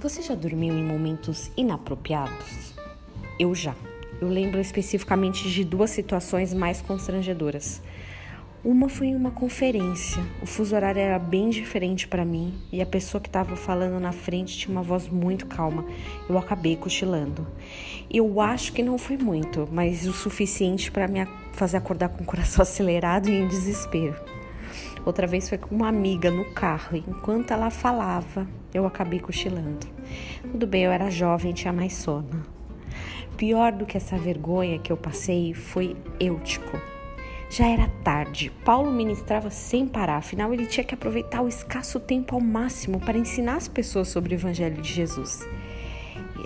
Você já dormiu em momentos inapropriados? Eu já. Eu lembro especificamente de duas situações mais constrangedoras. Uma foi em uma conferência. O fuso horário era bem diferente para mim e a pessoa que estava falando na frente tinha uma voz muito calma. Eu acabei cochilando. Eu acho que não foi muito, mas o suficiente para me fazer acordar com o coração acelerado e em desespero. Outra vez foi com uma amiga no carro e enquanto ela falava, eu acabei cochilando. Tudo bem, eu era jovem, tinha mais sono. Pior do que essa vergonha que eu passei foi Eutico. Já era tarde, Paulo ministrava sem parar, afinal ele tinha que aproveitar o escasso tempo ao máximo para ensinar as pessoas sobre o Evangelho de Jesus.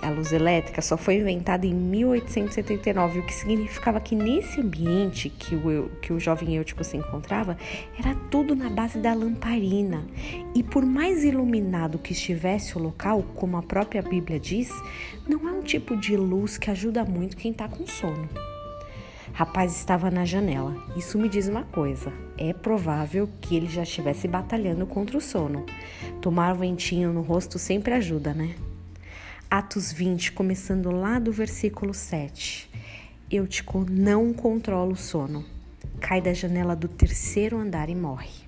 A luz elétrica só foi inventada em 1879, o que significava que nesse ambiente que o, que o jovem Eutico se encontrava, era tudo na base da lamparina. E por mais iluminado que estivesse o local, como a própria Bíblia diz, não é um tipo de luz que ajuda muito quem está com sono. Rapaz estava na janela. Isso me diz uma coisa: é provável que ele já estivesse batalhando contra o sono. Tomar ventinho no rosto sempre ajuda, né? Atos 20, começando lá do versículo 7. Eutico não controla o sono. Cai da janela do terceiro andar e morre.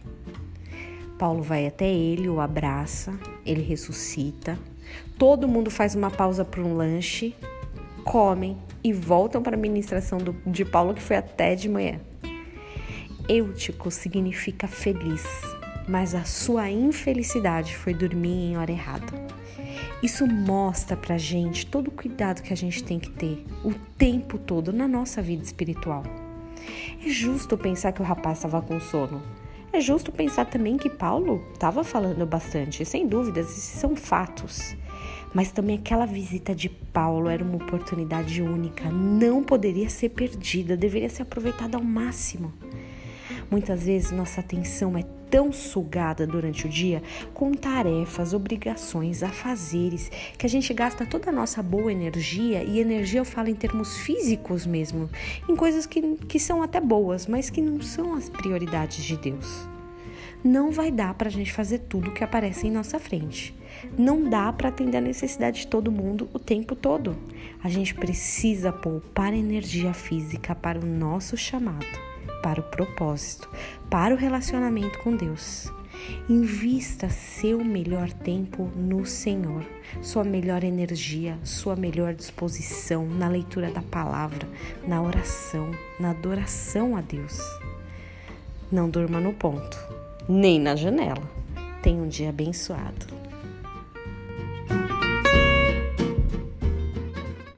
Paulo vai até ele, o abraça, ele ressuscita. Todo mundo faz uma pausa para um lanche, comem e voltam para a ministração do, de Paulo, que foi até de manhã. Eutico significa feliz, mas a sua infelicidade foi dormir em hora errada. Isso mostra pra gente todo o cuidado que a gente tem que ter o tempo todo na nossa vida espiritual. É justo pensar que o rapaz estava com sono. É justo pensar também que Paulo estava falando bastante, sem dúvidas, esses são fatos. Mas também aquela visita de Paulo era uma oportunidade única, não poderia ser perdida, deveria ser aproveitada ao máximo. Muitas vezes nossa atenção é tão sugada durante o dia com tarefas, obrigações, afazeres, que a gente gasta toda a nossa boa energia, e energia eu falo em termos físicos mesmo, em coisas que, que são até boas, mas que não são as prioridades de Deus. Não vai dar para a gente fazer tudo que aparece em nossa frente. Não dá para atender a necessidade de todo mundo o tempo todo. A gente precisa poupar energia física para o nosso chamado para o propósito, para o relacionamento com Deus. Invista seu melhor tempo no Senhor, sua melhor energia, sua melhor disposição na leitura da palavra, na oração, na adoração a Deus. Não durma no ponto, nem na janela. Tenha um dia abençoado.